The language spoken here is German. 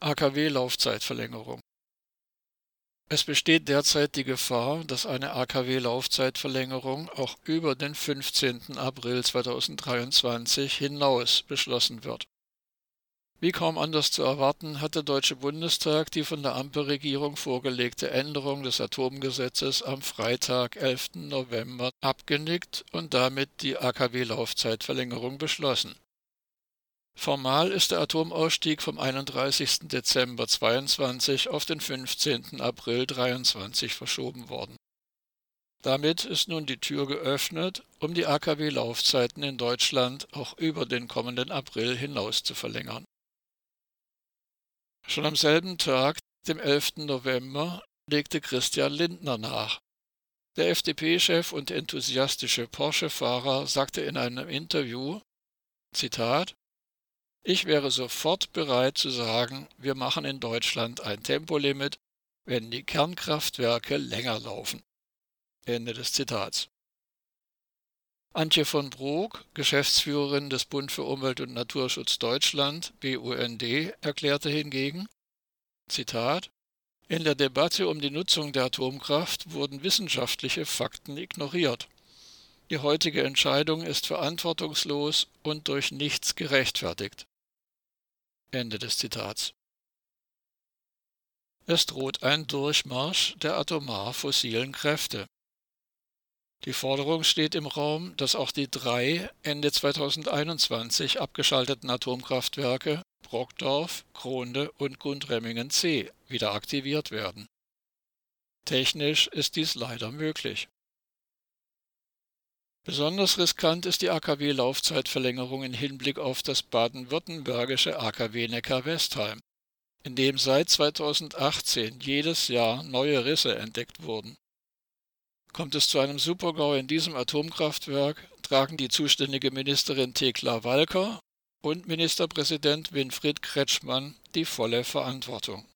AKW-Laufzeitverlängerung Es besteht derzeit die Gefahr, dass eine AKW-Laufzeitverlängerung auch über den 15. April 2023 hinaus beschlossen wird. Wie kaum anders zu erwarten, hat der Deutsche Bundestag die von der Ampelregierung vorgelegte Änderung des Atomgesetzes am Freitag, 11. November, abgenickt und damit die AKW-Laufzeitverlängerung beschlossen. Formal ist der Atomausstieg vom 31. Dezember 22 auf den 15. April 23 verschoben worden. Damit ist nun die Tür geöffnet, um die AKW-Laufzeiten in Deutschland auch über den kommenden April hinaus zu verlängern. Schon am selben Tag, dem 11. November, legte Christian Lindner nach. Der FDP-Chef und enthusiastische Porsche-Fahrer sagte in einem Interview, Zitat, ich wäre sofort bereit zu sagen, wir machen in Deutschland ein Tempolimit, wenn die Kernkraftwerke länger laufen. Ende des Zitats. Antje von Brok, Geschäftsführerin des Bund für Umwelt und Naturschutz Deutschland, BUND, erklärte hingegen, Zitat, in der Debatte um die Nutzung der Atomkraft wurden wissenschaftliche Fakten ignoriert. Die heutige Entscheidung ist verantwortungslos und durch nichts gerechtfertigt. Ende des Zitats. Es droht ein Durchmarsch der atomar fossilen Kräfte. Die Forderung steht im Raum, dass auch die drei Ende 2021 abgeschalteten Atomkraftwerke Brockdorf, Kronde und Gundremmingen C wieder aktiviert werden. Technisch ist dies leider möglich. Besonders riskant ist die AKW-Laufzeitverlängerung in Hinblick auf das baden-württembergische AKW Neckar-Westheim, in dem seit 2018 jedes Jahr neue Risse entdeckt wurden. Kommt es zu einem Supergau in diesem Atomkraftwerk, tragen die zuständige Ministerin Thekla Walker und Ministerpräsident Winfried Kretschmann die volle Verantwortung.